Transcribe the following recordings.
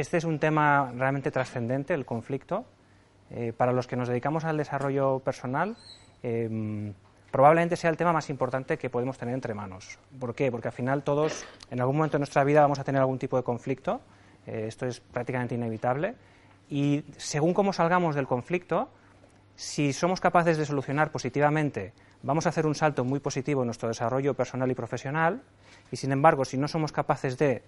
Este es un tema realmente trascendente, el conflicto. Eh, para los que nos dedicamos al desarrollo personal, eh, probablemente sea el tema más importante que podemos tener entre manos. ¿Por qué? Porque al final todos, en algún momento de nuestra vida, vamos a tener algún tipo de conflicto. Eh, esto es prácticamente inevitable. Y según cómo salgamos del conflicto, si somos capaces de solucionar positivamente, vamos a hacer un salto muy positivo en nuestro desarrollo personal y profesional. Y sin embargo, si no somos capaces de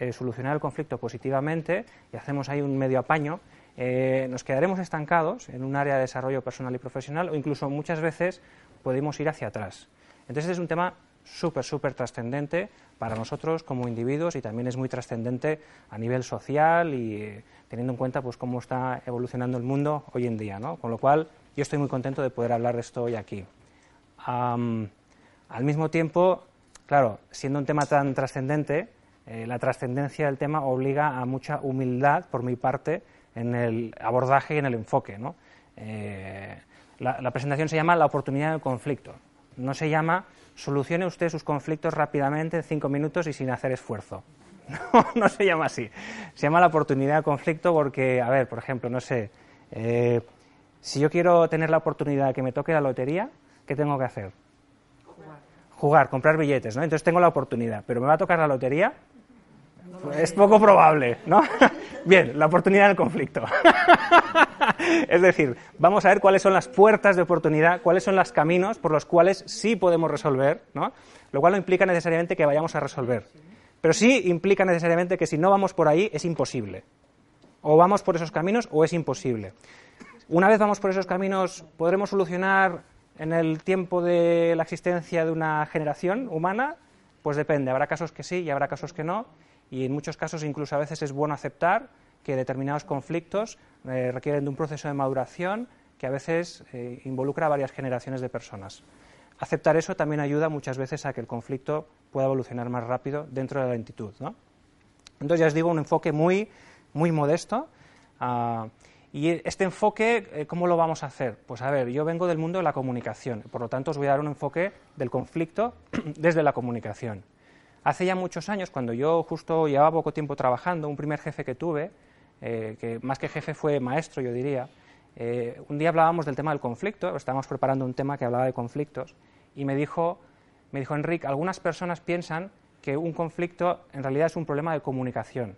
eh, solucionar el conflicto positivamente y hacemos ahí un medio apaño, eh, nos quedaremos estancados en un área de desarrollo personal y profesional o incluso muchas veces podemos ir hacia atrás. Entonces este es un tema súper, súper trascendente para nosotros como individuos y también es muy trascendente a nivel social y eh, teniendo en cuenta pues, cómo está evolucionando el mundo hoy en día. ¿no? Con lo cual yo estoy muy contento de poder hablar de esto hoy aquí. al mismo tiempo, claro, siendo un tema tan trascendente, eh, la trascendencia del tema obliga a mucha humildad por mi parte en el abordaje y en el enfoque. Eh, la, presentación se llama La oportunidad del conflicto. No se llama Solucione usted sus conflictos rápidamente en cinco minutos y sin hacer esfuerzo. No, no se llama así. Se llama la oportunidad del conflicto porque, a ver, por ejemplo, no sé, eh, si yo quiero tener la oportunidad de que me toque la lotería, ¿qué tengo que hacer? Jugar. Jugar, comprar billetes, ¿no? Entonces tengo la oportunidad, pero ¿me va a tocar la lotería? Es poco probable, ¿no? Bien, la oportunidad del conflicto. es decir, vamos a ver cuáles son las puertas de oportunidad, cuáles son los caminos por los cuales sí podemos resolver, ¿no? Lo cual no implica necesariamente que vayamos a resolver. Pero sí implica necesariamente que si no vamos por ahí es imposible. O vamos por esos caminos o es imposible. Una vez vamos por esos caminos, ¿podremos solucionar en el tiempo de la existencia de una generación humana? Pues depende. Habrá casos que sí y habrá casos que no y en muchos casos incluso a veces es bueno aceptar que determinados conflictos eh, requieren de un proceso de maduración que a veces eh, involucra a varias generaciones de personas. Aceptar eso también ayuda muchas veces a que el conflicto pueda evolucionar más rápido dentro de la lentitud. ¿no? Entonces, ya os digo, un enfoque muy, muy modesto. Ah, y este enfoque, eh, ¿cómo lo vamos a hacer? Pues a ver, yo vengo del mundo de la comunicación, por lo tanto os voy a dar un enfoque del conflicto desde la comunicación. Hace ya muchos años, cuando yo justo llevaba poco tiempo trabajando, un primer jefe que tuve, eh, que más que jefe fue maestro, yo diría, eh, un día hablábamos del tema del conflicto, estábamos preparando un tema que hablaba de conflictos, y me dijo, me dijo Enrique, algunas personas piensan que un conflicto en realidad es un problema de comunicación.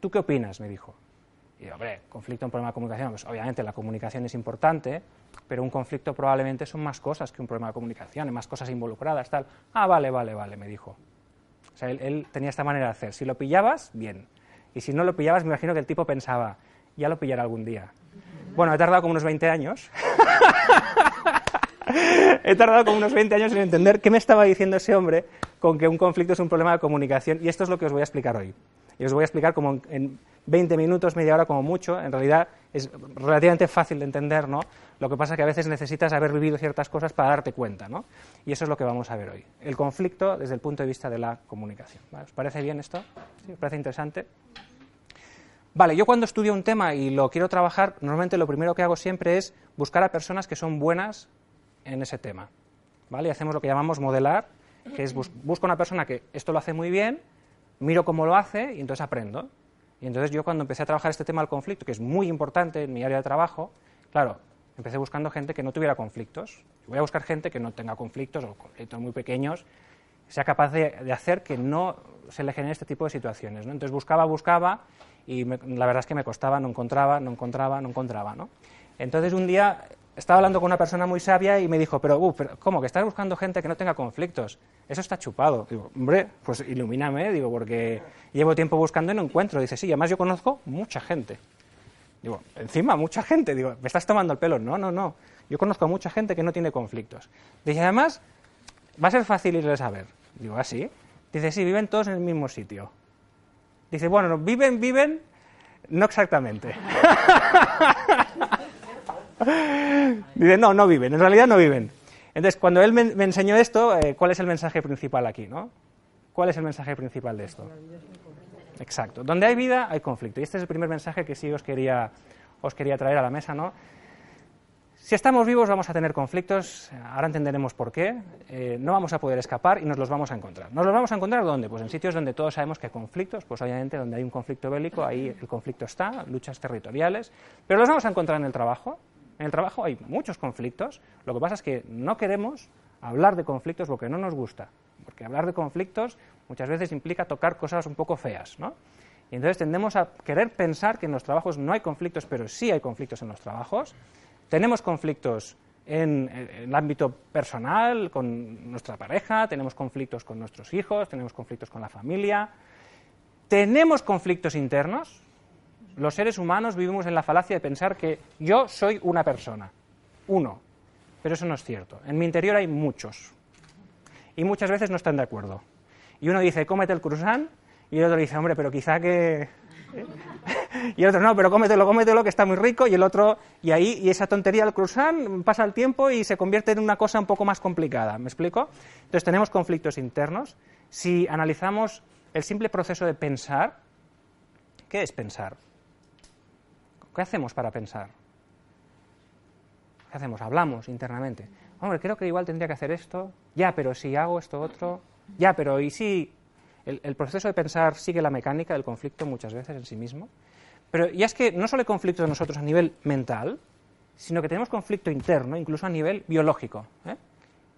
¿Tú qué opinas? me dijo. Y hombre, conflicto, un problema de comunicación. Pues obviamente la comunicación es importante, pero un conflicto probablemente son más cosas que un problema de comunicación, hay más cosas involucradas, tal. Ah, vale, vale, vale, me dijo. O sea, él, tenía esta manera de hacer. Si lo pillabas, bien. Y si no lo pillabas, me imagino que el tipo pensaba, ya lo pillará algún día. Bueno, he tardado como unos 20 años. he tardado como unos 20 años en entender qué me estaba diciendo ese hombre con que un conflicto es un problema de comunicación. Y esto es lo que os voy a explicar hoy. Y os voy a explicar como en 20 minutos, media hora como mucho. En realidad es relativamente fácil de entender, ¿no? Lo que pasa es que a veces necesitas haber vivido ciertas cosas para darte cuenta, ¿no? Y eso es lo que vamos a ver hoy. El conflicto desde el punto de vista de la comunicación. ¿Os parece bien esto? ¿Sí? ¿Os parece interesante? Vale, yo cuando estudio un tema y lo quiero trabajar, normalmente lo primero que hago siempre es buscar a personas que son buenas en ese tema. ¿Vale? Y hacemos lo que llamamos modelar, que es busco una persona que esto lo hace muy bien, miro cómo lo hace y entonces aprendo. Y entonces yo cuando empecé a trabajar este tema del conflicto, que es muy importante en mi área de trabajo, claro, empecé buscando gente que no tuviera conflictos. Voy a buscar gente que no tenga conflictos o conflictos muy pequeños, sea capaz de, hacer que no se le genere este tipo de situaciones. ¿no? Entonces buscaba, buscaba y la verdad es que me costaba, no encontraba, no encontraba, no encontraba. ¿no? Entonces un día estaba hablando con una persona muy sabia y me dijo, pero, uh, pero ¿cómo? Que estás buscando gente que no tenga conflictos. Eso está chupado. Digo, hombre, pues ilumíname, digo, porque llevo tiempo buscando y no encuentro. Dice, sí, además yo conozco mucha gente. Digo, encima, mucha gente. Digo, ¿me estás tomando el pelo? No, no, no. Yo conozco a mucha gente que no tiene conflictos. Dice, además, va a ser fácil irles a ver. Digo, ¿ah, sí? Dice, sí, viven todos en el mismo sitio. Dice, bueno, viven, viven, no exactamente. Dice, no, no viven, en realidad no viven. Entonces, cuando él me, enseñó esto, eh, ¿cuál es el mensaje principal aquí? ¿no? ¿Cuál es el mensaje principal de esto? Exacto. Donde hay vida, hay conflicto. Y este es el primer mensaje que sí os quería, os quería traer a la mesa, ¿no? Si estamos vivos vamos a tener conflictos, ahora entenderemos por qué, eh, no vamos a poder escapar y nos los vamos a encontrar. ¿Nos los vamos a encontrar dónde? Pues en sitios donde todos sabemos que hay conflictos, pues obviamente donde hay un conflicto bélico, ahí el conflicto está, luchas territoriales, pero los vamos a encontrar en el trabajo. En el trabajo hay muchos conflictos, lo que pasa es que no queremos hablar de conflictos porque no nos gusta, porque hablar de conflictos muchas veces implica tocar cosas un poco feas, ¿no? Y entonces tendemos a querer pensar que en los trabajos no hay conflictos, pero sí hay conflictos en los trabajos. Tenemos conflictos en, el ámbito personal, con nuestra pareja, tenemos conflictos con nuestros hijos, tenemos conflictos con la familia, tenemos conflictos internos. Los seres humanos vivimos en la falacia de pensar que yo soy una persona, uno, pero eso no es cierto. En mi interior hay muchos y muchas veces no están de acuerdo. Y uno dice, cómete el croissant, y el otro dice, hombre, pero quizá que y el otro, no, pero cómetelo, cómetelo, que está muy rico, y el otro, y ahí, y esa tontería del croissant pasa el tiempo y se convierte en una cosa un poco más complicada, ¿me explico? Entonces tenemos conflictos internos. Si analizamos el simple proceso de pensar, ¿qué es pensar? ¿Qué hacemos para pensar? ¿Qué hacemos? Hablamos internamente. Hombre, creo que igual tendría que hacer esto. Ya, pero si hago esto otro. Ya, pero ¿y si el, proceso de pensar sigue la mecánica del conflicto muchas veces en sí mismo. Pero ya es que no solo hay conflicto de nosotros a nivel mental, sino que tenemos conflicto interno, incluso a nivel biológico. ¿eh?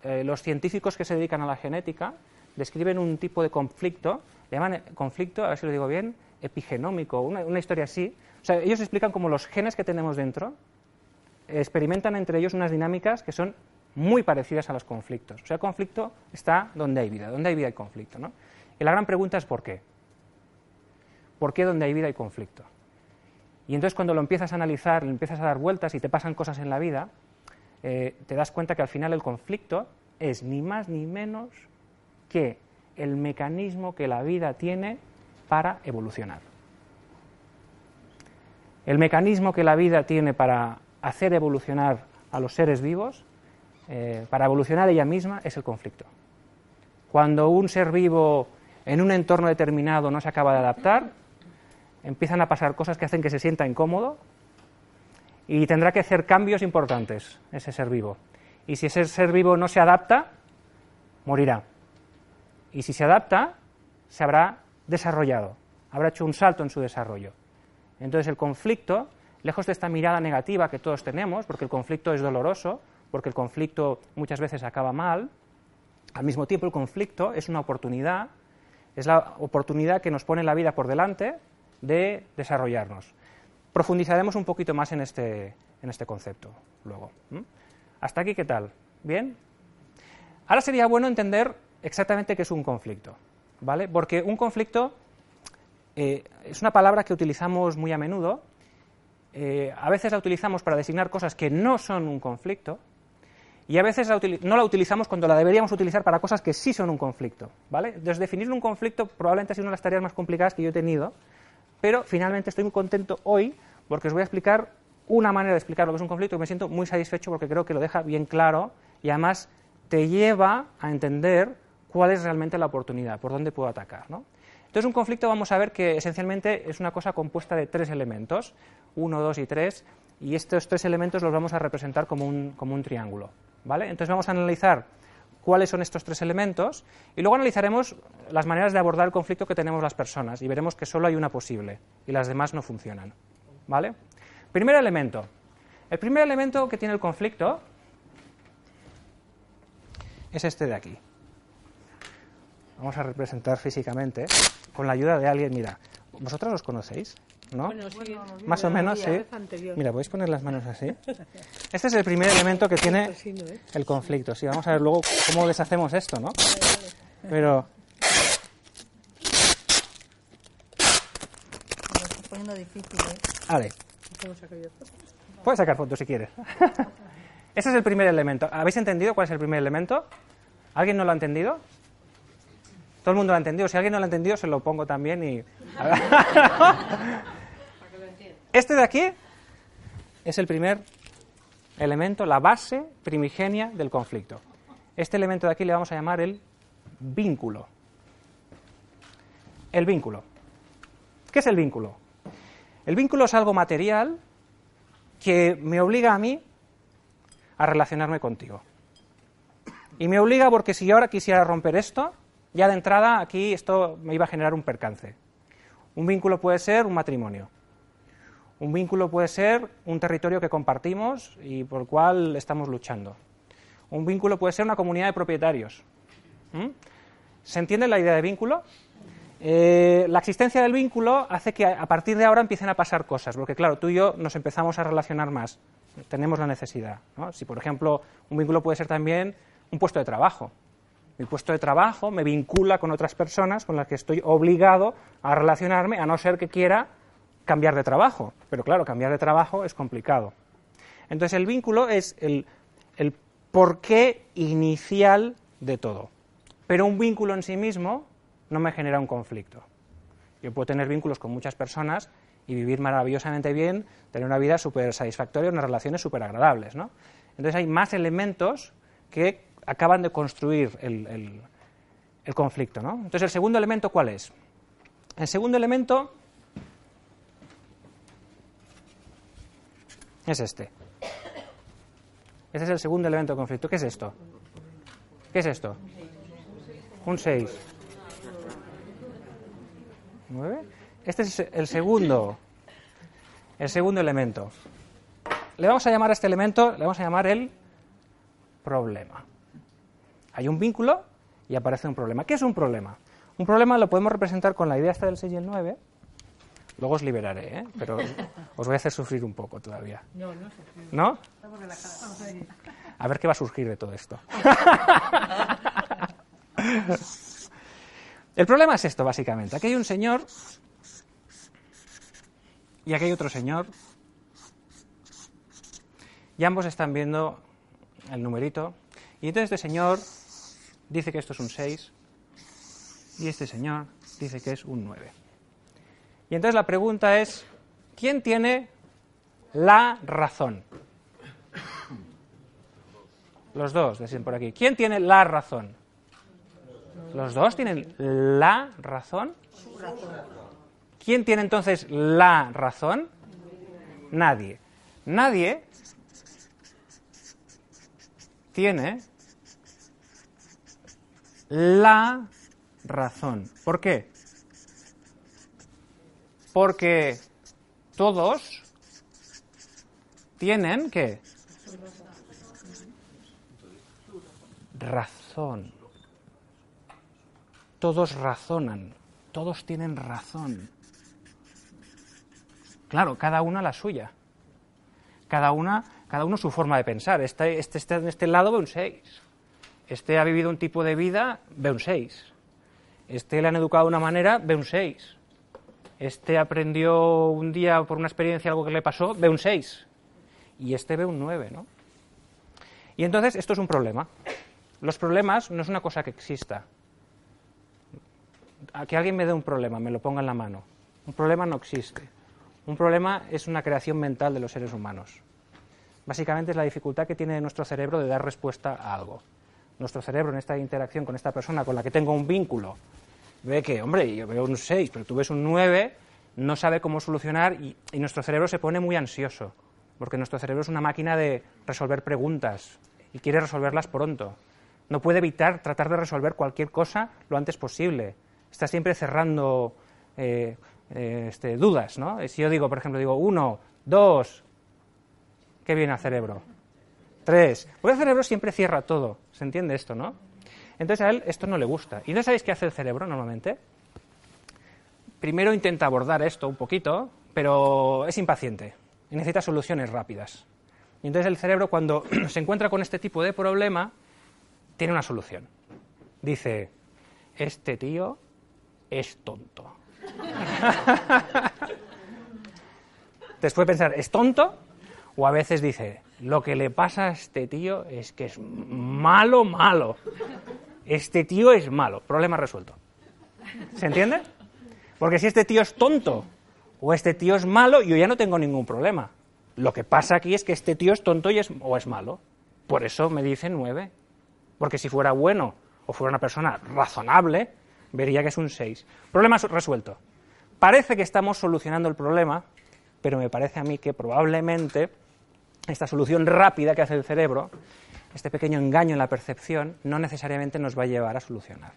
Eh, los científicos que se dedican a la genética describen un tipo de conflicto, le llaman conflicto, a ver si lo digo bien, epigenómico, una historia así. Sea, ellos explican cómo los genes que tenemos dentro experimentan entre ellos unas dinámicas que son muy parecidas a los conflictos. O sea, el conflicto está donde hay vida, donde hay vida hay conflicto. ¿no? Y la gran pregunta es ¿por qué? ¿Por qué donde hay vida hay conflicto? Y entonces cuando lo empiezas a analizar, le empiezas a dar vueltas y te pasan cosas en la vida, eh, te das cuenta que al final el conflicto es ni más ni menos que el mecanismo que la vida tiene para evolucionar. El mecanismo que la vida tiene para hacer evolucionar a los seres vivos, eh, para evolucionar ella misma, es el conflicto. Cuando un ser vivo en un entorno determinado no se acaba de adaptar, empiezan a pasar cosas que hacen que se sienta incómodo y tendrá que hacer cambios importantes ese ser vivo. Y si ese ser vivo no se adapta, morirá. Y si se adapta, se habrá desarrollado, habrá hecho un salto en su desarrollo. Entonces el conflicto, lejos de esta mirada negativa que todos tenemos, porque el conflicto es doloroso, porque el conflicto muchas veces acaba mal, al mismo tiempo el conflicto es una oportunidad es la oportunidad que nos pone la vida por delante de desarrollarnos. Profundizaremos un poquito más en este, en este concepto luego. ¿Hasta aquí qué tal? ¿Bien? Ahora sería bueno entender exactamente qué es un conflicto, ¿vale? Porque un conflicto eh, es una palabra que utilizamos muy a menudo. Eh, a veces la utilizamos para designar cosas que no son un conflicto, y a veces no la utilizamos cuando la deberíamos utilizar para cosas que sí son un conflicto. ¿vale? Entonces, definir un conflicto probablemente ha sido una de las tareas más complicadas que yo he tenido, pero finalmente estoy muy contento hoy porque os voy a explicar una manera de explicar lo que es un conflicto y me siento muy satisfecho porque creo que lo deja bien claro y además te lleva a entender cuál es realmente la oportunidad, por dónde puedo atacar. ¿no? Entonces, un conflicto vamos a ver que esencialmente es una cosa compuesta de tres elementos, uno, dos y tres, y estos tres elementos los vamos a representar como un, como un triángulo. Entonces vamos a analizar cuáles son estos tres elementos y luego analizaremos las maneras de abordar el conflicto que tenemos las personas y veremos que solo hay una posible y las demás no funcionan. ¿Vale? Primer elemento. El primer elemento que tiene el conflicto es este de aquí. Vamos a representar físicamente con la ayuda de alguien. Mira, ¿vosotros los conocéis? ¿no? Bueno, sí. Más o menos, sí. vez anterior. Mira, podéis poner las manos así. Este es el primer elemento que tiene Pues sí, ¿no, eh? el conflicto. Sí, vamos a ver luego cómo deshacemos esto, ¿no? Pero Me lo estoy poniendo difícil, ¿eh? Vale, puedes sacar fotos si quieres. Ese es el primer elemento. ¿Habéis entendido cuál es el primer elemento? ¿Alguien no lo ha entendido? Todo el mundo lo ha entendido. Si alguien no lo ha entendido, se lo pongo también y... Este de aquí es el primer elemento, la base primigenia del conflicto. Este elemento de aquí le vamos a llamar el vínculo. El vínculo. ¿Qué es el vínculo? El vínculo es algo material que me obliga a mí a relacionarme contigo. Y me obliga porque si yo ahora quisiera romper esto, ya de entrada aquí esto me iba a generar un percance. Un vínculo puede ser un matrimonio. Un vínculo puede ser un territorio que compartimos y por el cual estamos luchando. Un vínculo puede ser una comunidad de propietarios. ¿Mm? ¿Se entiende la idea de vínculo? Eh, la existencia del vínculo hace que a partir de ahora empiecen a pasar cosas, porque claro, tú y yo nos empezamos a relacionar más, tenemos la necesidad. Si, por ejemplo, un vínculo puede ser también un puesto de trabajo. Mi puesto de trabajo me vincula con otras personas con las que estoy obligado a relacionarme, a no ser que quiera cambiar de trabajo. Pero claro, cambiar de trabajo es complicado. Entonces el vínculo es el, el porqué inicial de todo. Pero un vínculo en sí mismo no me genera un conflicto. Yo puedo tener vínculos con muchas personas y vivir maravillosamente bien, tener una vida súper satisfactoria, unas relaciones súper agradables. ¿no? Entonces hay más elementos que acaban de construir el, el- conflicto. ¿no? Entonces el segundo elemento, ¿cuál es? El segundo elemento es este. Este es el segundo elemento de conflicto. ¿Qué es esto? ¿Qué es esto? Un 6. ¿Nueve? Este es el segundo, el segundo elemento. Le vamos a llamar a este elemento, le vamos a llamar el problema. Hay un vínculo y aparece un problema. ¿Qué es un problema? Un problema lo podemos representar con la idea esta del 6 y el 9. Luego os liberaré, ¿eh? pero os voy a hacer sufrir un poco todavía. No, no sé. ¿No? A ver qué va a surgir de todo esto. El problema es esto, básicamente. Aquí hay un señor y aquí hay otro señor. Y ambos están viendo el numerito. Y entonces este señor dice que esto es un 6 y este señor dice que es un 9. Y entonces la pregunta es, ¿quién tiene la razón? Los dos, deciden por aquí. ¿Quién tiene la razón? ¿Los dos tienen la razón? ¿Quién tiene entonces la razón? Nadie. Nadie tiene la razón. ¿Por qué? Porque todos tienen que razón. Todos razonan, todos tienen razón. Claro, cada uno la suya. Cada una, cada uno su forma de pensar. Este, este está en este lado ve un 6. Este ha vivido un tipo de vida, ve un 6. Este le han educado de una manera, ve un 6. Este aprendió un día por una experiencia algo que le pasó, ve un 6. Y este ve un 9, ¿no? Y entonces esto es un problema. Los problemas no es una cosa que exista. A que alguien me dé un problema, me lo ponga en la mano. Un problema no existe. Un problema es una creación mental de los seres humanos. Básicamente es la dificultad que tiene nuestro cerebro de dar respuesta a algo. Nuestro cerebro en esta interacción con esta persona con la que tengo un vínculo ve que, hombre, yo veo un 6, pero tú ves un 9, no sabe cómo solucionar y, y nuestro cerebro se pone muy ansioso, porque nuestro cerebro es una máquina de resolver preguntas y quiere resolverlas pronto. No puede evitar tratar de resolver cualquier cosa lo antes posible. Está siempre cerrando eh, eh, este, dudas, ¿no? Si yo digo, por ejemplo, digo uno, dos, ¿qué viene al cerebro? Tres. Porque el cerebro siempre cierra todo. ¿Se entiende esto, no? Entonces a él esto no le gusta. ¿Y no sabéis qué hace el cerebro normalmente? Primero intenta abordar esto un poquito, pero es impaciente y necesita soluciones rápidas. Y entonces el cerebro, cuando se encuentra con este tipo de problema, tiene una solución. Dice, este tío es tonto. Después pensar, ¿es tonto? O a veces dice, lo que le pasa a este tío es que es malo, malo. Este tío es malo. Problema resuelto. ¿Se entiende? Porque si este tío es tonto o este tío es malo, yo ya no tengo ningún problema. Lo que pasa aquí es que este tío es tonto y es, o es malo. Por eso me dicen nueve. Porque si fuera bueno o fuera una persona razonable, vería que es un seis. Problema resuelto. Parece que estamos solucionando el problema, pero me parece a mí que probablemente esta solución rápida que hace el cerebro, este pequeño engaño en la percepción, no necesariamente nos va a llevar a solucionar.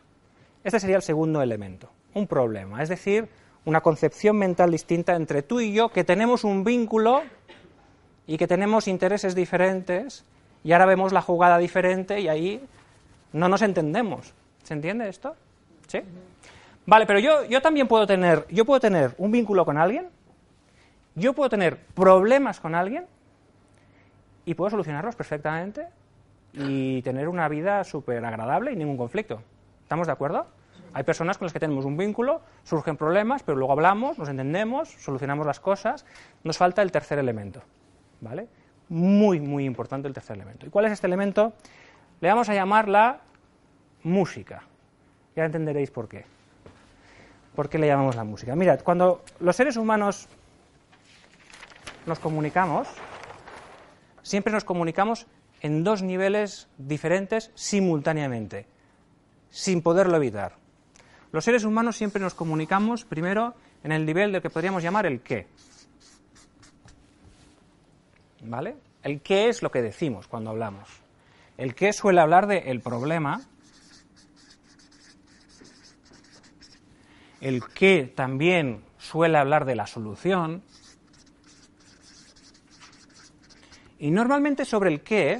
Este sería el segundo elemento, un problema, es decir, una concepción mental distinta entre tú y yo, que tenemos un vínculo y que tenemos intereses diferentes, y ahora vemos la jugada diferente y ahí no nos entendemos. ¿Se entiende esto? ¿Sí? Vale, pero yo, yo también puedo tener, yo puedo tener un vínculo con alguien, yo puedo tener problemas con alguien y puedo solucionarlos perfectamente y tener una vida súper agradable y ningún conflicto. ¿Estamos de acuerdo? Hay personas con las que tenemos un vínculo, surgen problemas, pero luego hablamos, nos entendemos, solucionamos las cosas. Nos falta el tercer elemento. ¿Vale? Muy, muy importante el tercer elemento. ¿Y cuál es este elemento? Le vamos a llamar la música. Ya entenderéis por qué. ¿Por qué le llamamos la música? Mirad, cuando los seres humanos nos comunicamos, siempre nos comunicamos en dos niveles diferentes simultáneamente, sin poderlo evitar. Los seres humanos siempre nos comunicamos primero en el nivel de lo que podríamos llamar el qué. ¿Vale? El qué es lo que decimos cuando hablamos. El qué suele hablar del el problema. El qué también suele hablar de la solución. Y normalmente sobre el qué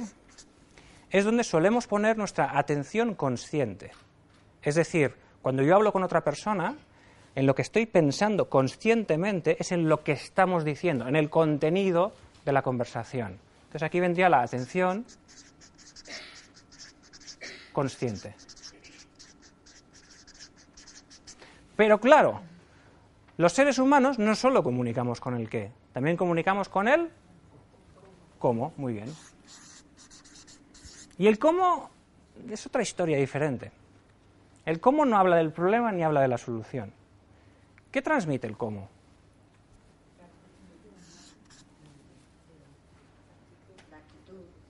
es donde solemos poner nuestra atención consciente. Es decir, cuando yo hablo con otra persona, en lo que estoy pensando conscientemente es en lo que estamos diciendo, en el contenido de la conversación. Entonces aquí vendría la atención consciente. Pero claro, los seres humanos no solo comunicamos con el qué, también comunicamos con el cómo, muy bien. Y el cómo es otra historia diferente. El cómo no habla del problema ni habla de la solución. ¿Qué transmite el cómo?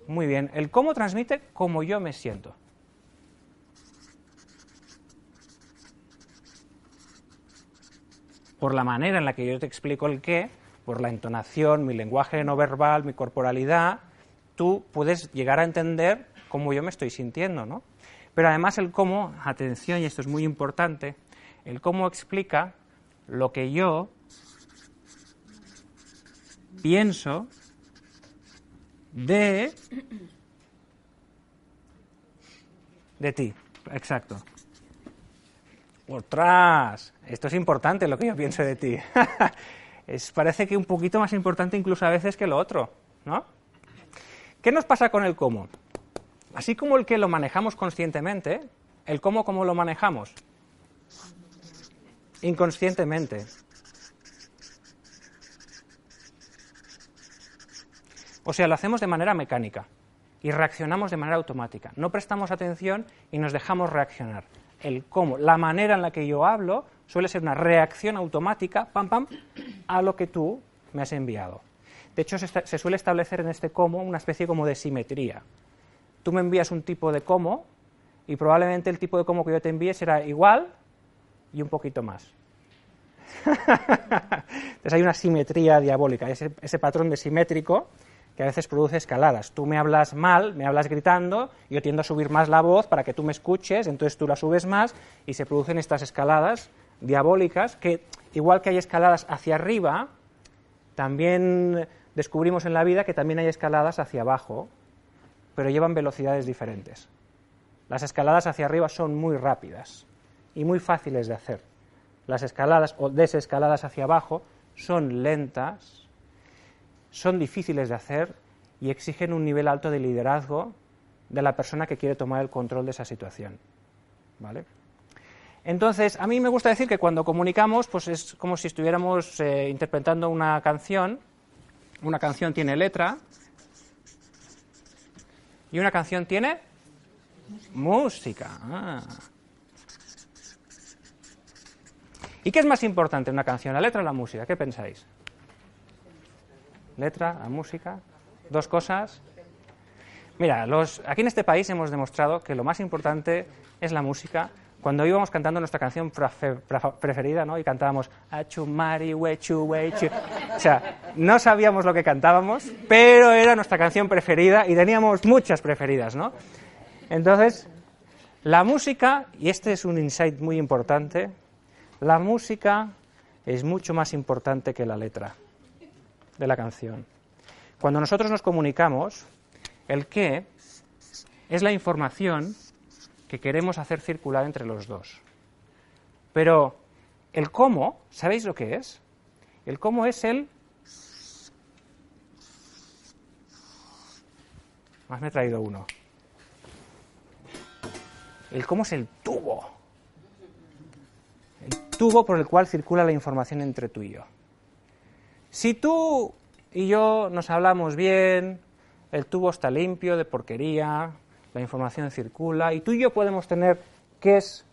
Muy bien, el cómo transmite cómo yo me siento. Por la manera en la que yo te explico el qué, por la entonación, mi lenguaje no verbal, mi corporalidad, tú puedes llegar a entender cómo yo me estoy sintiendo, ¿no? Pero además el cómo, atención, y esto es muy importante, el cómo explica lo que yo pienso de de ti, exacto. Otras, esto es importante lo que yo pienso de ti. es, parece que un poquito más importante incluso a veces que lo otro, ¿no? ¿Qué nos pasa con el cómo? Así como el que lo manejamos conscientemente, el cómo, ¿cómo lo manejamos? Inconscientemente. O sea, lo hacemos de manera mecánica y reaccionamos de manera automática. No prestamos atención y nos dejamos reaccionar. El cómo, la manera en la que yo hablo suele ser una reacción automática, pam, pam, a lo que tú me has enviado. De hecho, se, suele establecer en este cómo una especie como de simetría tú me envías un tipo de cómo y probablemente el tipo de cómo que yo te envíe será igual y un poquito más. Entonces hay una simetría diabólica, ese, ese patrón de simétrico que a veces produce escaladas. Tú me hablas mal, me hablas gritando, yo tiendo a subir más la voz para que tú me escuches, entonces tú la subes más y se producen estas escaladas diabólicas que, igual que hay escaladas hacia arriba, también descubrimos en la vida que también hay escaladas hacia abajo, pero llevan velocidades diferentes. Las escaladas hacia arriba son muy rápidas y muy fáciles de hacer. Las escaladas o desescaladas hacia abajo son lentas, son difíciles de hacer y exigen un nivel alto de liderazgo de la persona que quiere tomar el control de esa situación. ¿Vale? Entonces, a mí me gusta decir que cuando comunicamos, pues es como si estuviéramos eh, interpretando una canción. Una canción tiene letra y una canción tiene música. Ah. ¿Y qué es más importante una canción, la letra o la música? ¿Qué pensáis? Letra, la música, dos cosas. Mira, los, aquí en este país hemos demostrado que lo más importante es la música. Cuando íbamos cantando nuestra canción preferida, ¿no? Y cantábamos Achumari, wechu, wechu. O sea, no sabíamos lo que cantábamos, pero era nuestra canción preferida y teníamos muchas preferidas, ¿no? Entonces, la música, y este es un insight muy importante, la música es mucho más importante que la letra de la canción. Cuando nosotros nos comunicamos, el qué es la información que queremos hacer circular entre los dos. Pero el cómo, ¿sabéis lo que es? El cómo es el... Más me he traído uno. El cómo es el tubo tubo por el cual circula la información entre tú y yo. Si tú y yo nos hablamos bien, el tubo está limpio de porquería, la información circula y tú y yo podemos tener que es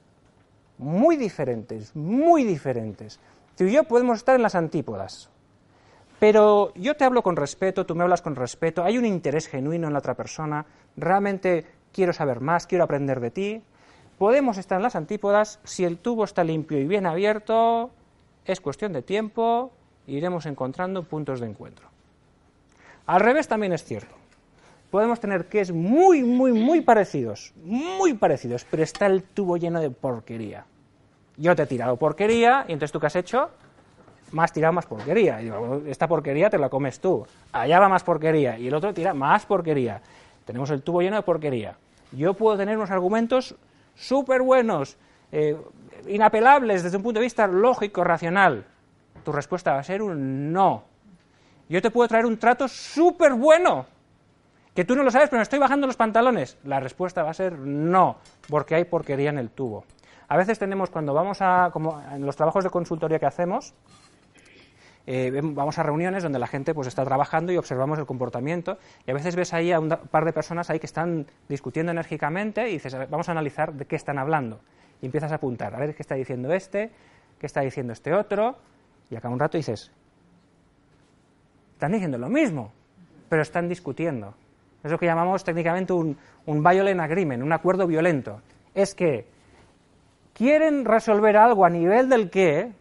muy diferentes, muy diferentes. Tú y yo podemos estar en las antípodas. Pero yo te hablo con respeto, tú me hablas con respeto, hay un interés genuino en la otra persona, realmente quiero saber más, quiero aprender de ti, Podemos estar en las antípodas, si el tubo está limpio y bien abierto, es cuestión de tiempo, iremos encontrando puntos de encuentro. Al revés también es cierto. Podemos tener que es muy, muy, muy parecidos, muy parecidos, pero está el tubo lleno de porquería. Yo te he tirado porquería y entonces tú qué has hecho? Más tirado más porquería. Y digo, esta porquería te la comes tú. Allá va más porquería y el otro tira más porquería. Tenemos el tubo lleno de porquería. Yo puedo tener unos argumentos súper buenos, eh, inapelables desde un punto de vista lógico, racional, tu respuesta va a ser un no. Yo te puedo traer un trato súper bueno, que tú no lo sabes, pero me estoy bajando los pantalones. La respuesta va a ser no, porque hay porquería en el tubo. A veces tenemos, cuando vamos a, como en los trabajos de consultoría que hacemos, eh, vamos a reuniones donde la gente pues está trabajando y observamos el comportamiento y a veces ves ahí a un par de personas ahí que están discutiendo enérgicamente y dices, vamos a analizar de qué están hablando. Y empiezas a apuntar, a ver qué está diciendo este, qué está diciendo este otro, y acá un rato dices, están diciendo lo mismo, pero están discutiendo. Es lo que llamamos técnicamente un, un violent agreement, un acuerdo violento. Es que quieren resolver algo a nivel del qué,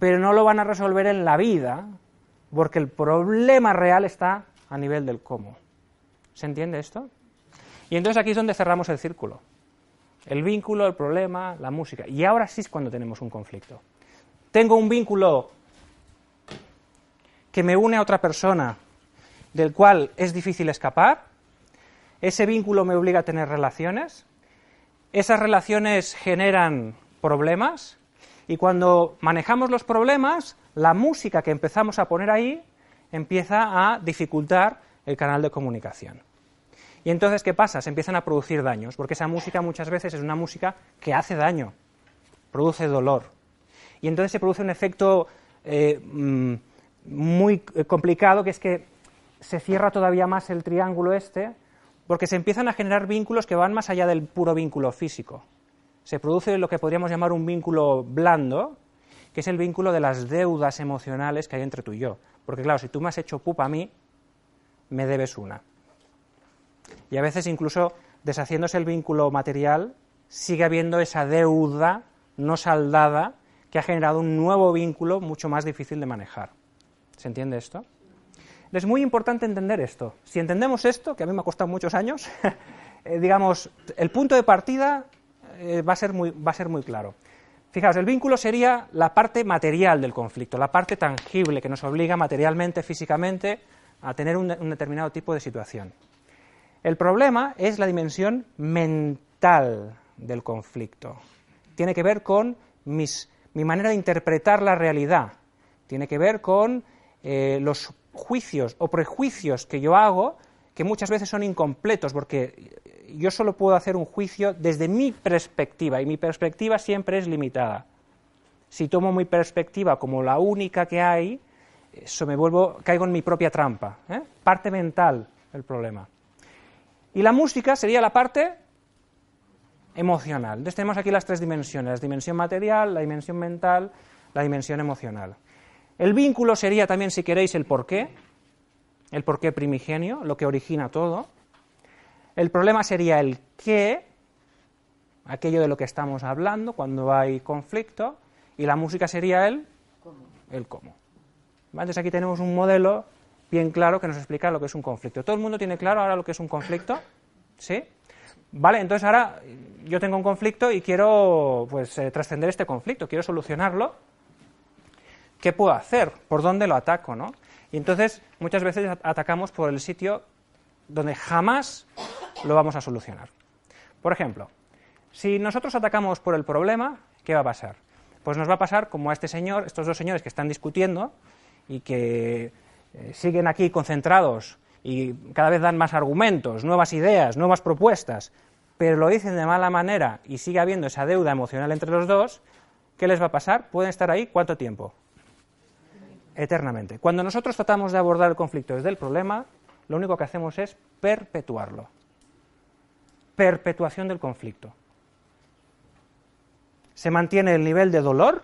pero no lo van a resolver en la vida, porque el problema real está a nivel del cómo. ¿Se entiende esto? Y entonces aquí es donde cerramos el círculo. El vínculo, el problema, la música. Y ahora sí es cuando tenemos un conflicto. Tengo un vínculo que me une a otra persona, del cual es difícil escapar. Ese vínculo me obliga a tener relaciones. Esas relaciones generan problemas y cuando manejamos los problemas, la música que empezamos a poner ahí empieza a dificultar el canal de comunicación. Y entonces, ¿qué pasa? Se empiezan a producir daños, porque esa música muchas veces es una música que hace daño, produce dolor. Y entonces se produce un efecto eh, mm, muy complicado, que es que se cierra todavía más el triángulo este, porque se empiezan a generar vínculos que van más allá del puro vínculo físico se produce lo que podríamos llamar un vínculo blando, que es el vínculo de las deudas emocionales que hay entre tú y yo. Porque claro, si tú me has hecho pupa a mí, me debes una. Y a veces incluso deshaciéndose el vínculo material, sigue habiendo esa deuda no saldada que ha generado un nuevo vínculo mucho más difícil de manejar. ¿Se entiende esto? Es muy importante entender esto. Si entendemos esto, que a mí me ha costado muchos años, eh, digamos, el punto de partida eh, va, a ser muy, claro. Fijaos, el vínculo sería la parte material del conflicto, la parte tangible que nos obliga materialmente, físicamente, a tener un, determinado tipo de situación. El problema es la dimensión mental del conflicto. Tiene que ver con mi manera de interpretar la realidad. tiene que ver con eh, los juicios o prejuicios que yo hago, que muchas veces son incompletos, porque yo solo puedo hacer un juicio desde mi perspectiva, y mi perspectiva siempre es limitada. Si tomo mi perspectiva como la única que hay, eso me vuelvo, caigo en mi propia trampa. ¿eh? Parte mental el problema. Y la música sería la parte emocional. Entonces tenemos aquí las tres dimensiones, la dimensión material, la dimensión mental, la dimensión emocional. El vínculo sería también, si queréis, el porqué, el porqué primigenio, lo que origina todo. El problema sería el qué, aquello de lo que estamos hablando cuando hay conflicto, y la música sería el el cómo. Entonces aquí tenemos un modelo bien claro que nos explica lo que es un conflicto. ¿Todo el mundo tiene claro ahora lo que es un conflicto? ¿Sí? Vale, entonces ahora yo tengo un conflicto y quiero pues eh, trascender este conflicto, quiero solucionarlo. ¿Qué puedo hacer? ¿Por dónde lo ataco? ¿no? Y entonces muchas veces atacamos por el sitio donde jamás lo vamos a solucionar. Por ejemplo, si nosotros atacamos por el problema, ¿qué va a pasar? Pues nos va a pasar como a este señor, estos dos señores que están discutiendo y que eh, siguen aquí concentrados y cada vez dan más argumentos, nuevas ideas, nuevas propuestas, pero lo dicen de mala manera y sigue habiendo esa deuda emocional entre los dos, ¿qué les va a pasar? Pueden estar ahí cuánto tiempo? Eternamente. Cuando nosotros tratamos de abordar el conflicto desde el problema, lo único que hacemos es perpetuarlo. Perpetuación del conflicto. Se mantiene el nivel de dolor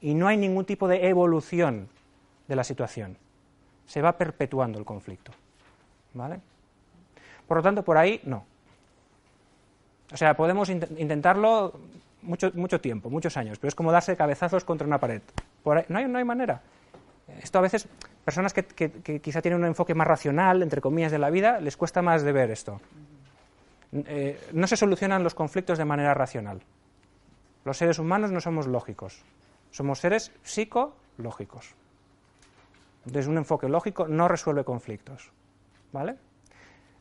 y no hay ningún tipo de evolución de la situación se va perpetuando el conflicto. ¿Vale? Por lo tanto, por ahí no. O sea, podemos intentarlo mucho, mucho tiempo, muchos años, pero es como darse cabezazos contra una pared. Por no, hay, no hay manera. Esto a veces, personas que, quizá tienen un enfoque más racional, entre comillas, de la vida, les cuesta más de ver esto. Eh, no se solucionan los conflictos de manera racional. Los seres humanos no somos lógicos, somos seres psicológicos. Desde un enfoque lógico no resuelve conflictos. ¿Vale?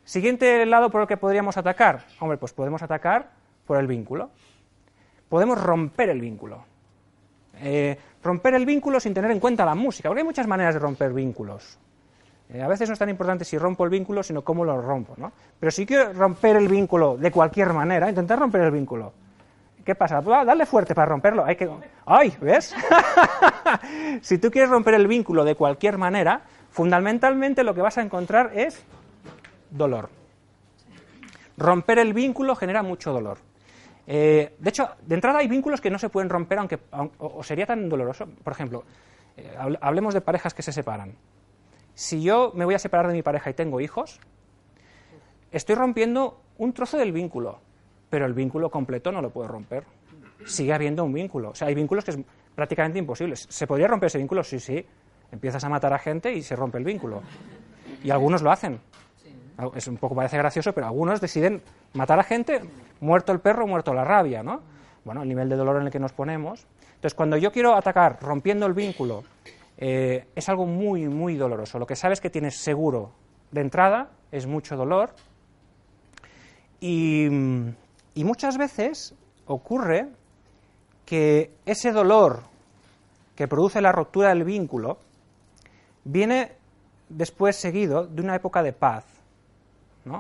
Siguiente lado por el que podríamos atacar. Hombre, pues podemos atacar por el vínculo. Podemos romper el vínculo. Eh, romper el vínculo sin tener en cuenta la música, porque hay muchas maneras de romper vínculos. Eh, a veces no es tan importante si rompo el vínculo, sino cómo lo rompo. ¿no? Pero si quiero romper el vínculo de cualquier manera, intentar romper el vínculo ¿Qué pasa? Dale fuerte para romperlo. Hay que... ¡Ay! ¿Ves? si tú quieres romper el vínculo de cualquier manera, fundamentalmente lo que vas a encontrar es dolor. Romper el vínculo genera mucho dolor. Eh, de hecho, de entrada hay vínculos que no se pueden romper, aunque o, sería tan doloroso. Por ejemplo, eh, hablemos de parejas que se separan. Si yo me voy a separar de mi pareja y tengo hijos, estoy rompiendo un trozo del vínculo pero el vínculo completo no lo puedo romper. Sigue habiendo un vínculo. O sea, hay vínculos que es prácticamente imposibles. ¿Se podría romper ese vínculo? Sí, sí. Empiezas a matar a gente y se rompe el vínculo. Y algunos lo hacen. Es un poco parece gracioso, pero algunos deciden matar a gente, muerto el perro, muerto la rabia, ¿no? Bueno, el nivel de dolor en el que nos ponemos. Entonces, cuando yo quiero atacar rompiendo el vínculo, eh, es algo muy, muy doloroso. Lo que sabes que tienes seguro de entrada es mucho dolor. Y, y muchas veces ocurre que ese dolor que produce la ruptura del vínculo viene después seguido de una época de paz.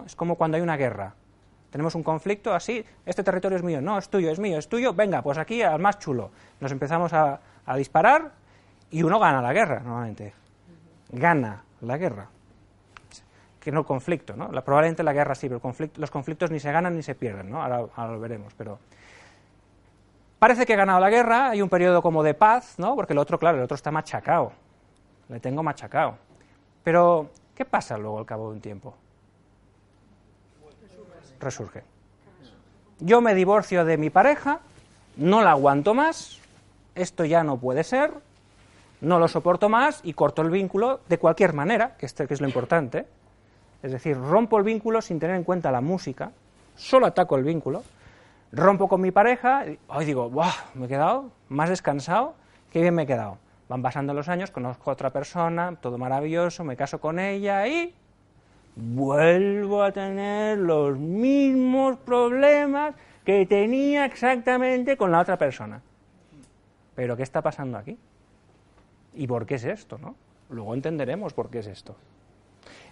Es como cuando hay una guerra. Tenemos un conflicto así, este territorio es mío, no, es tuyo, es mío, es tuyo, venga, pues aquí al más chulo. Nos empezamos a, disparar y uno gana la guerra, normalmente. Gana la guerra que no el conflicto, ¿no? Probablemente la guerra sí, pero los conflictos ni se ganan ni se pierden, ¿no? Ahora, lo veremos, pero... Parece que he ganado la guerra, hay un periodo como de paz, ¿no? Porque el otro, claro, el otro está machacado, le tengo machacado. Pero, ¿qué pasa luego al cabo de un tiempo? Resurge. Yo me divorcio de mi pareja, no la aguanto más, esto ya no puede ser, no lo soporto más y corto el vínculo de cualquier manera, que, este, que es lo importante. Es decir, rompo el vínculo sin tener en cuenta la música, solo ataco el vínculo, rompo con mi pareja, y hoy digo, ¡buah! Me he quedado más descansado, qué bien me he quedado. Van pasando los años, conozco a otra persona, todo maravilloso, me caso con ella y vuelvo a tener los mismos problemas que tenía exactamente con la otra persona. Pero ¿qué está pasando aquí? ¿Y por qué es esto? ¿no? Luego entenderemos por qué es esto.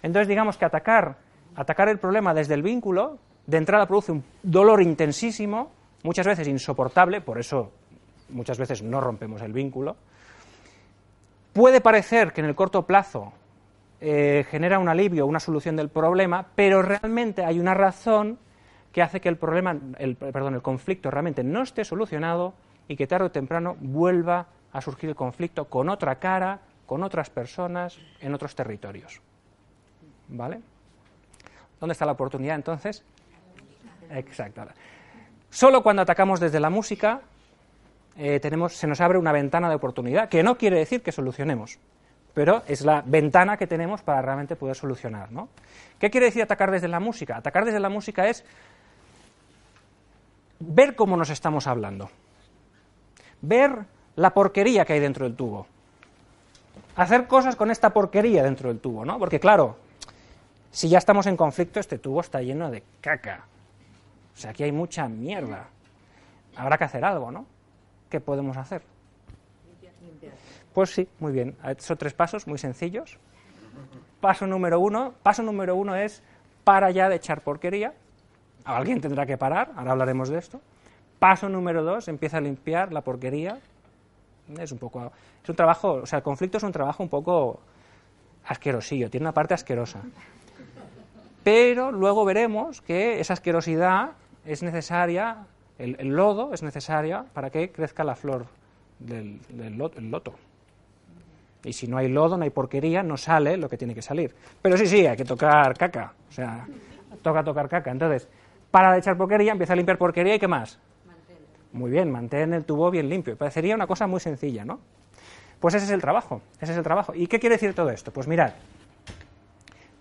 Entonces, digamos que atacar, atacar el problema desde el vínculo, de entrada produce un dolor intensísimo, muchas veces insoportable, por eso muchas veces no rompemos el vínculo. Puede parecer que en el corto plazo eh, genera un alivio, una solución del problema, pero realmente hay una razón que hace que el problema, el, perdón, el conflicto realmente no esté solucionado y que tarde o temprano vuelva a surgir el conflicto con otra cara, con otras personas, en otros territorios. ¿Vale? ¿Dónde está la oportunidad entonces? Exacto. Solo cuando atacamos desde la música eh, tenemos, se nos abre una ventana de oportunidad, que no quiere decir que solucionemos, pero es la ventana que tenemos para realmente poder solucionar. ¿no? ¿Qué quiere decir atacar desde la música? Atacar desde la música es ver cómo nos estamos hablando, ver la porquería que hay dentro del tubo, hacer cosas con esta porquería dentro del tubo, ¿no? Porque claro, si ya estamos en conflicto, este tubo está lleno de caca. O sea, aquí hay mucha mierda. Habrá que hacer algo, ¿no? ¿Qué podemos hacer? Pues sí, muy bien. Son tres pasos muy sencillos. Paso número uno. Paso número uno es para ya de echar porquería. Alguien tendrá que parar, ahora hablaremos de esto. Paso número dos, empieza a limpiar la porquería. Es un poco. Es un trabajo, o sea, el conflicto es un trabajo un poco asquerosillo, tiene una parte asquerosa. Pero luego veremos que esa asquerosidad es necesaria, el, lodo es necesaria para que crezca la flor del, loto. Y si no hay lodo, no hay porquería, no sale lo que tiene que salir. Pero sí, sí, hay que tocar caca. O sea, toca tocar caca. Entonces, para de echar porquería, empieza a limpiar porquería y ¿qué más? Muy bien, mantén el tubo bien limpio. Parecería una cosa muy sencilla, ¿no? Pues ese es el trabajo, ese es el trabajo. ¿Y qué quiere decir todo esto? Pues mirad,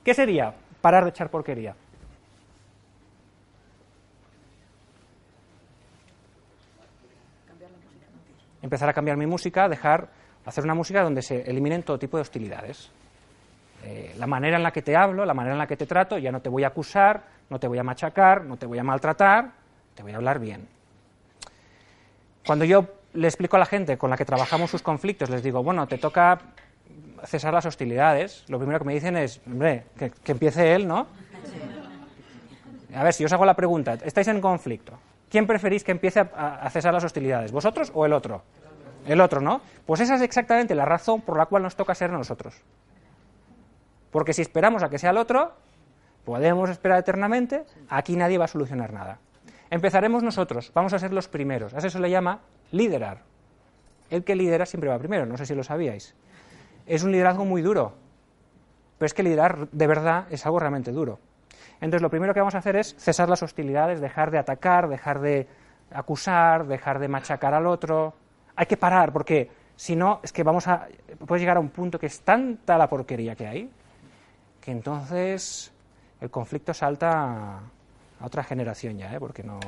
¿qué sería parar de echar porquería? Empezar a cambiar mi música, dejar, hacer una música donde se eliminen todo tipo de hostilidades. Eh, la manera en la que te hablo, la manera en la que te trato, ya no te voy a acusar, no te voy a machacar, no te voy a maltratar, te voy a hablar bien. Cuando yo le explico a la gente con la que trabajamos sus conflictos, les digo, bueno, te toca cesar las hostilidades, lo primero que me dicen es, hombre, que, empiece él, ¿no? A ver, si os hago la pregunta, estáis en conflicto, ¿quién preferís que empiece a, cesar las hostilidades, vosotros o el otro? El otro, ¿no? Pues esa es exactamente la razón por la cual nos toca ser nosotros. Porque si esperamos a que sea el otro, podemos esperar eternamente, aquí nadie va a solucionar nada. Empezaremos nosotros, vamos a ser los primeros. A eso le llama liderar. El que lidera siempre va primero, no sé si lo sabíais. Es un liderazgo muy duro, pero es que liderar de verdad es algo realmente duro. Entonces lo primero que vamos a hacer es cesar las hostilidades, dejar de atacar, dejar de acusar, dejar de machacar al otro. Hay que parar, porque si no, es que vamos a. puede llegar a un punto que es tanta la porquería que hay, que entonces el conflicto salta a otra generación ya, ¿eh? porque no,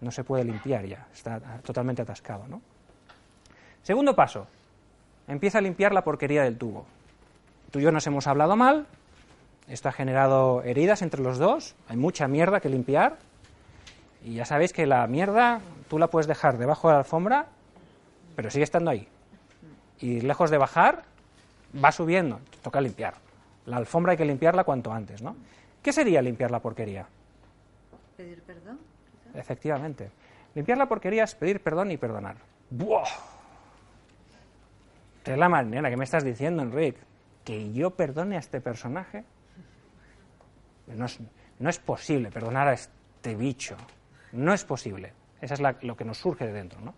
no se puede limpiar ya, está totalmente atascado. ¿no? Segundo paso, empieza a limpiar la porquería del tubo. Tú y yo nos hemos hablado mal, esto ha generado heridas entre los dos, hay mucha mierda que limpiar, y ya sabéis que la mierda tú la puedes dejar debajo de la alfombra, pero sigue estando ahí. Y lejos de bajar, va subiendo, toca limpiar. La alfombra hay que limpiarla cuanto antes, ¿no? ¿Qué sería limpiar la porquería? Pedir perdón. Efectivamente. Limpiar la porquería es pedir perdón y perdonar. ¡Buah! ¿Qué es la manera que me estás diciendo, Enrique? ¿Que yo perdone a este personaje? No es, no es posible perdonar a este bicho. No es posible. Esa es lo que nos surge de dentro, ¿no?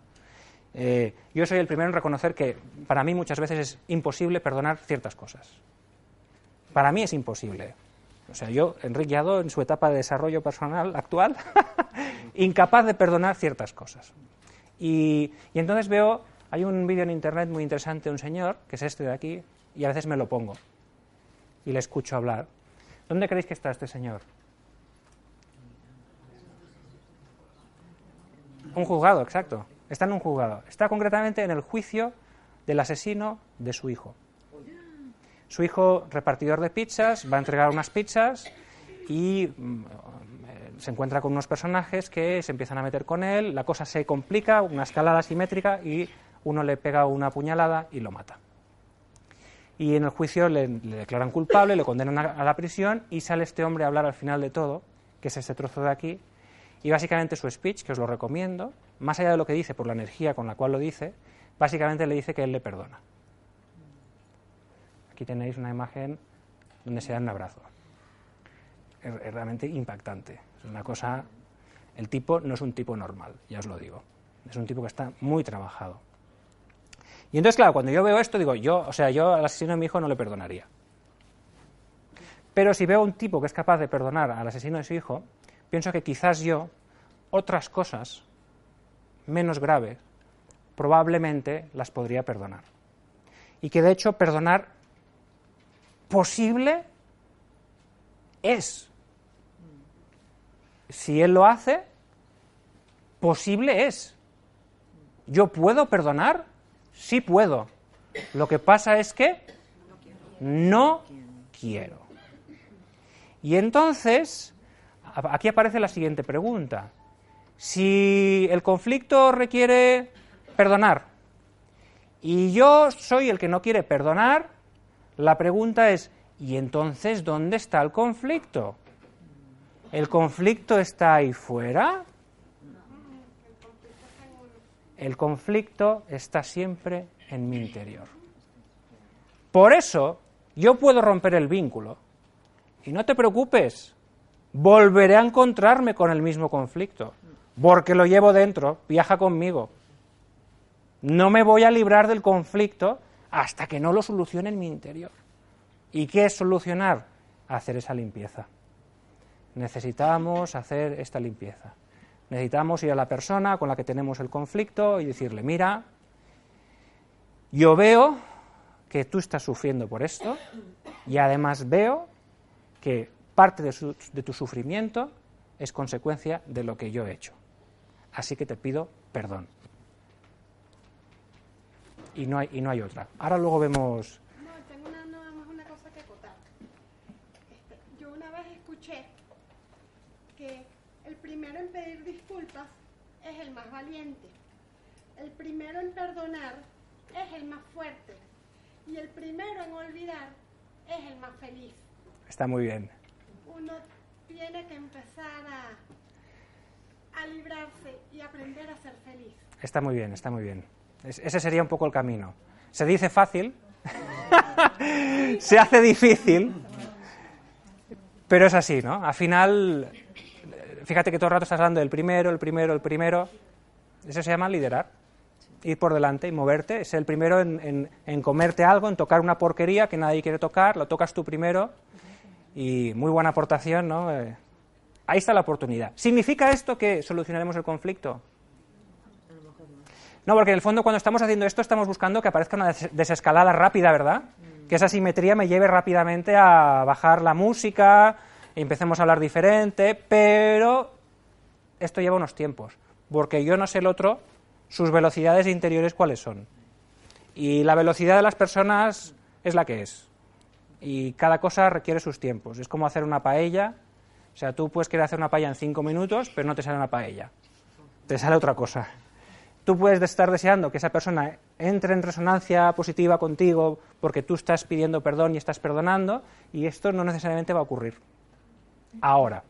Eh, yo soy el primero en reconocer que para mí muchas veces es imposible perdonar ciertas cosas. Para mí es imposible. O sea, yo, Enrique Yado, en su etapa de desarrollo personal actual, incapaz de perdonar ciertas cosas. Y, entonces veo, hay un vídeo en internet muy interesante de un señor, que es este de aquí, y a veces me lo pongo y le escucho hablar. ¿Dónde creéis que está este señor? Un juzgado, exacto. Está en un juzgado. Está concretamente en el juicio del asesino de su hijo. Su hijo, repartidor de pizzas, va a entregar unas pizzas y mm, se encuentra con unos personajes que se empiezan a meter con él, la cosa se complica, una escalada simétrica y uno le pega una puñalada y lo mata. y en el juicio le, le declaran culpable, le condenan a, a la prisión y sale este hombre a hablar al final de todo, que es este trozo de aquí, y básicamente su speech, que os lo recomiendo, más allá de lo que dice, por la energía con la cual lo dice, básicamente le dice que él le perdona. Aquí tenéis una imagen donde se dan un abrazo. Es, es realmente impactante. Es una cosa. El tipo no es un tipo normal, ya os lo digo. Es un tipo que está muy trabajado. Y entonces, claro, cuando yo veo esto, digo, yo, o sea, yo al asesino de mi hijo no le perdonaría. Pero si veo un tipo que es capaz de perdonar al asesino de su hijo, pienso que quizás yo otras cosas menos graves probablemente las podría perdonar. Y que de hecho perdonar posible es. Si él lo hace, posible es. ¿Yo puedo perdonar? Sí puedo. Lo que pasa es que no quiero. Y entonces, aquí aparece la siguiente pregunta. Si el conflicto requiere perdonar y yo soy el que no quiere perdonar, la pregunta es, ¿y entonces dónde está el conflicto? ¿El conflicto está ahí fuera? El conflicto está siempre en mi interior. Por eso yo puedo romper el vínculo. Y no te preocupes, volveré a encontrarme con el mismo conflicto, porque lo llevo dentro, viaja conmigo. No me voy a librar del conflicto hasta que no lo solucione en mi interior. ¿Y qué es solucionar? Hacer esa limpieza. Necesitamos hacer esta limpieza. Necesitamos ir a la persona con la que tenemos el conflicto y decirle, mira, yo veo que tú estás sufriendo por esto y además veo que parte de, de, tu sufrimiento es consecuencia de lo que yo he hecho. Así que te pido perdón. Y no hay, y no hay otra. Ahora luego vemos... No, tengo una, nada más una cosa que acotar. Este, yo una vez escuché que el primero en pedir disculpas es el más valiente. El primero en perdonar es el más fuerte. Y el primero en olvidar es el más feliz. Está muy bien. Uno tiene que empezar a, a librarse y aprender a ser feliz. Está muy bien, está muy bien. Es, ese sería un poco el camino. Se dice fácil, se hace difícil, pero es así, ¿no? Al final, fíjate que todo el rato estás hablando del primero, el primero, el primero. Eso se llama liderar. Ir por delante y moverte. Ser el primero en, en, en comerte algo, en tocar una porquería que nadie quiere tocar, lo tocas tú primero y muy buena aportación, ¿no? Eh, ahí está la oportunidad. ¿Significa esto que solucionaremos el conflicto? No, porque en el fondo cuando estamos haciendo esto estamos buscando que aparezca una des desescalada rápida, ¿verdad? Mm. Que esa simetría me lleve rápidamente a bajar la música y empecemos a hablar diferente, pero esto lleva unos tiempos, porque yo no sé el otro, sus velocidades interiores cuáles son. Y la velocidad de las personas es la que es y cada cosa requiere sus tiempos. Es como hacer una paella. O sea, tú puedes querer hacer una paella en cinco minutos, pero no te sale una paella. Te sale otra cosa. Tú puedes estar deseando que esa persona entre en resonancia positiva contigo porque tú estás pidiendo perdón y estás perdonando, y esto no necesariamente va a ocurrir. Ahora.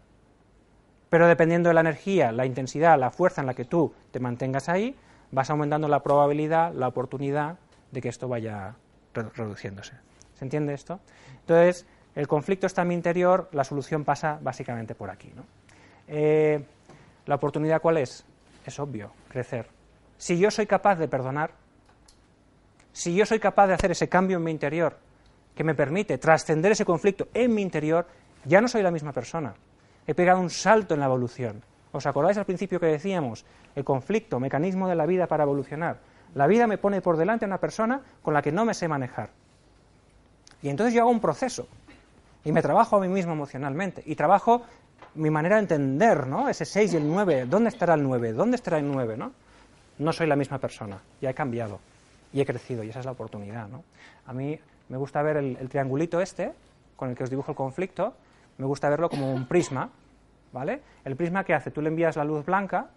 Pero dependiendo de la energía, la intensidad, la fuerza en la que tú te mantengas ahí, vas aumentando la probabilidad, la oportunidad de que esto vaya reduciéndose. ¿Se entiende esto? Entonces, el conflicto está en mi interior, la solución pasa básicamente por aquí. ¿no? Eh, ¿La oportunidad cuál es? Es obvio, crecer. Si yo soy capaz de perdonar, si yo soy capaz de hacer ese cambio en mi interior que me permite trascender ese conflicto en mi interior, ya no soy la misma persona. He pegado un salto en la evolución. ¿Os acordáis al principio que decíamos? El conflicto, mecanismo de la vida para evolucionar. La vida me pone por delante a una persona con la que no me sé manejar. Y entonces yo hago un proceso y me trabajo a mí mismo emocionalmente y trabajo mi manera de entender, ¿no? Ese 6 y el 9, ¿dónde estará el 9? ¿Dónde estará el 9, no? No soy la misma persona, ya he cambiado y he crecido y esa es la oportunidad, ¿no? A mí me gusta ver el, triangulito este con el que os dibujo el conflicto, me gusta verlo como un prisma, ¿vale? El prisma que hace, tú le envías la luz blanca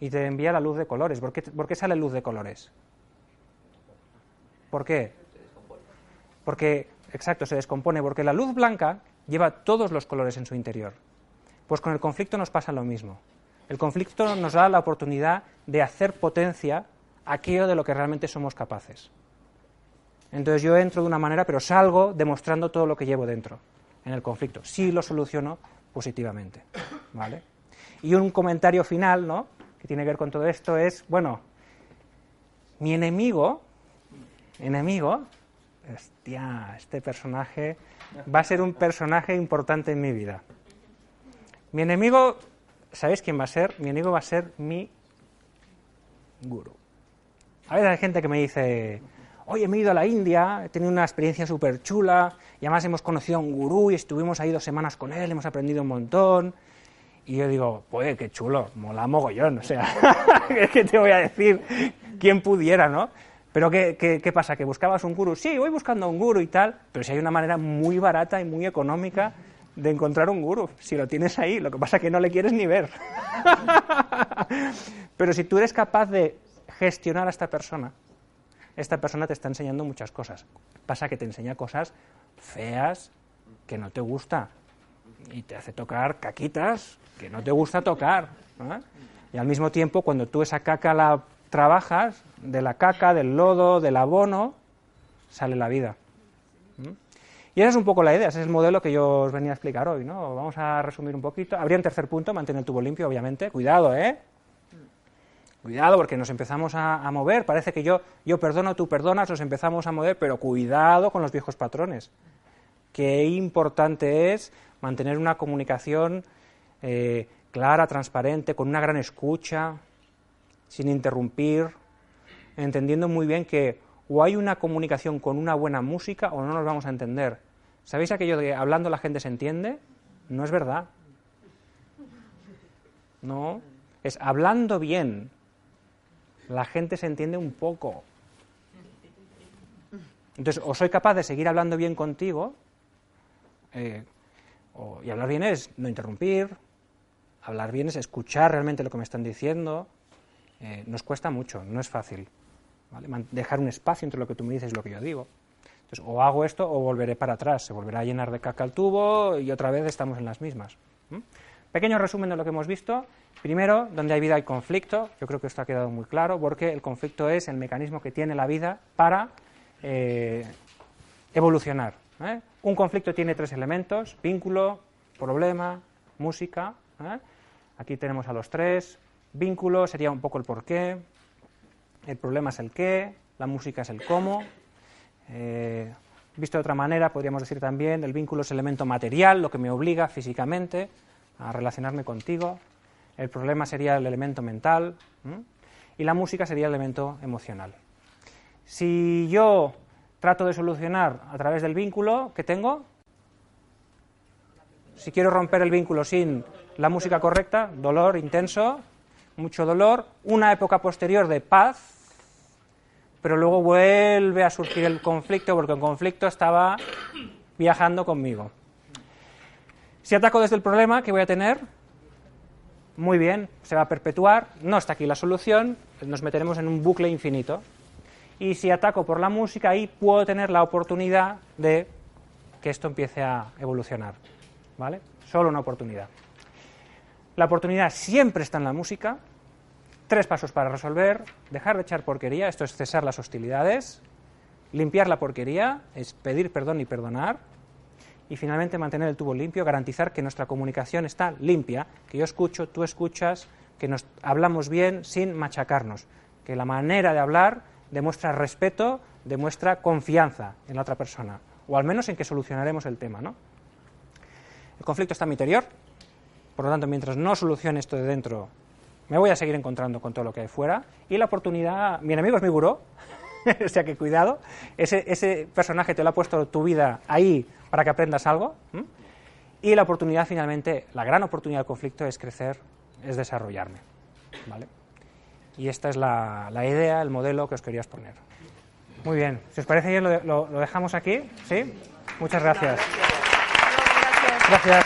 y te envía la luz de colores. ¿Por qué, ¿Por qué sale luz de colores? ¿Por qué? Porque, exacto, se descompone, porque la luz blanca lleva todos los colores en su interior. Pues con el conflicto nos pasa lo mismo. El conflicto nos da la oportunidad de hacer potencia aquello de lo que realmente somos capaces. Entonces yo entro de una manera, pero salgo demostrando todo lo que llevo dentro en el conflicto. Si lo soluciono positivamente. ¿vale? Y un comentario final, ¿no? que tiene que ver con todo esto es, bueno, mi enemigo, enemigo, hostia, este personaje va a ser un personaje importante en mi vida. Mi enemigo, ¿sabéis quién va a ser? Mi enemigo va a ser mi guru. A veces hay gente que me dice, oye, me he ido a la India, he tenido una experiencia súper chula, y además hemos conocido a un gurú y estuvimos ahí dos semanas con él, hemos aprendido un montón. Y yo digo, pues qué chulo, mola mogollón, o sea, ¿qué te voy a decir? ¿Quién pudiera, no? Pero ¿qué, ¿qué, pasa? ¿Que buscabas un guru? Sí, voy buscando un guru y tal, pero si hay una manera muy barata y muy económica de encontrar un guru, si lo tienes ahí, lo que pasa es que no le quieres ni ver. pero si tú eres capaz de gestionar a esta persona, esta persona te está enseñando muchas cosas. Pasa que te enseña cosas feas que no te gusta y te hace tocar caquitas que no te gusta tocar. Y al mismo tiempo, cuando tú esa caca la trabajas, de la caca, del lodo, del abono, sale la vida. Y esa es un poco la idea, ese es el modelo que yo os venía a explicar hoy. ¿no? Vamos a resumir un poquito. Habría un tercer punto, mantener el tubo limpio, obviamente. Cuidado, ¿eh? Cuidado, porque nos empezamos a, a, mover. Parece que yo, yo perdono, tú perdonas, nos empezamos a mover, pero cuidado con los viejos patrones. Qué importante es mantener una comunicación eh, clara, transparente, con una gran escucha, sin interrumpir, entendiendo muy bien que o hay una comunicación con una buena música o no nos vamos a entender. ¿Sabéis aquello de hablando la gente se entiende? No es verdad. No, es hablando bien. La gente se entiende un poco. Entonces, o soy capaz de seguir hablando bien contigo, eh, y hablar bien es no interrumpir, hablar bien es escuchar realmente lo que me están diciendo. Eh, nos cuesta mucho, no es fácil. Dejar un espacio entre lo que tú me dices y lo que yo digo. Entonces, o hago esto o volveré para atrás. Se volverá a llenar de caca el tubo y otra vez estamos en las mismas. Pequeño resumen de lo que hemos visto. Primero, donde hay vida hay conflicto. Yo creo que esto ha quedado muy claro porque el conflicto es el mecanismo que tiene la vida para eh, evolucionar. ¿eh? Un conflicto tiene tres elementos, vínculo, problema, música. Aquí tenemos a los tres. Vínculo sería un poco el porqué, el problema es el qué, la música es el cómo. Eh, visto de otra manera, podríamos decir también, el vínculo es el elemento material, lo que me obliga físicamente a relacionarme contigo. El problema sería el elemento mental y la música sería el elemento emocional. Si yo trato de solucionar a través del vínculo que tengo, si quiero romper el vínculo sin la música correcta, dolor intenso, mucho dolor, una época posterior de paz, pero luego vuelve a surgir el conflicto porque el conflicto estaba viajando conmigo. Si ataco desde el problema que voy a tener, muy bien, se va a perpetuar, no está aquí la solución, nos meteremos en un bucle infinito. Y si ataco por la música, ahí puedo tener la oportunidad de que esto empiece a evolucionar. ¿Vale? Solo una oportunidad. La oportunidad siempre está en la música. Tres pasos para resolver. Dejar de echar porquería, esto es cesar las hostilidades. Limpiar la porquería, es pedir perdón y perdonar. Y finalmente mantener el tubo limpio, garantizar que nuestra comunicación está limpia, que yo escucho, tú escuchas, que nos hablamos bien sin machacarnos, que la manera de hablar demuestra respeto, demuestra confianza en la otra persona, o al menos en que solucionaremos el tema, ¿no? El conflicto está en mi interior, por lo tanto, mientras no solucione esto de dentro, me voy a seguir encontrando con todo lo que hay fuera. Y la oportunidad, mi enemigo es mi buró, o sea que cuidado, ese, ese, personaje te lo ha puesto tu vida ahí para que aprendas algo. Y la oportunidad, finalmente, la gran oportunidad del conflicto es crecer, es desarrollarme. ¿vale? Y esta es la, la, idea, el modelo que os quería exponer. Muy bien, si os parece bien, lo, lo, lo dejamos aquí. ¿Sí? Muchas gracias. Gracias.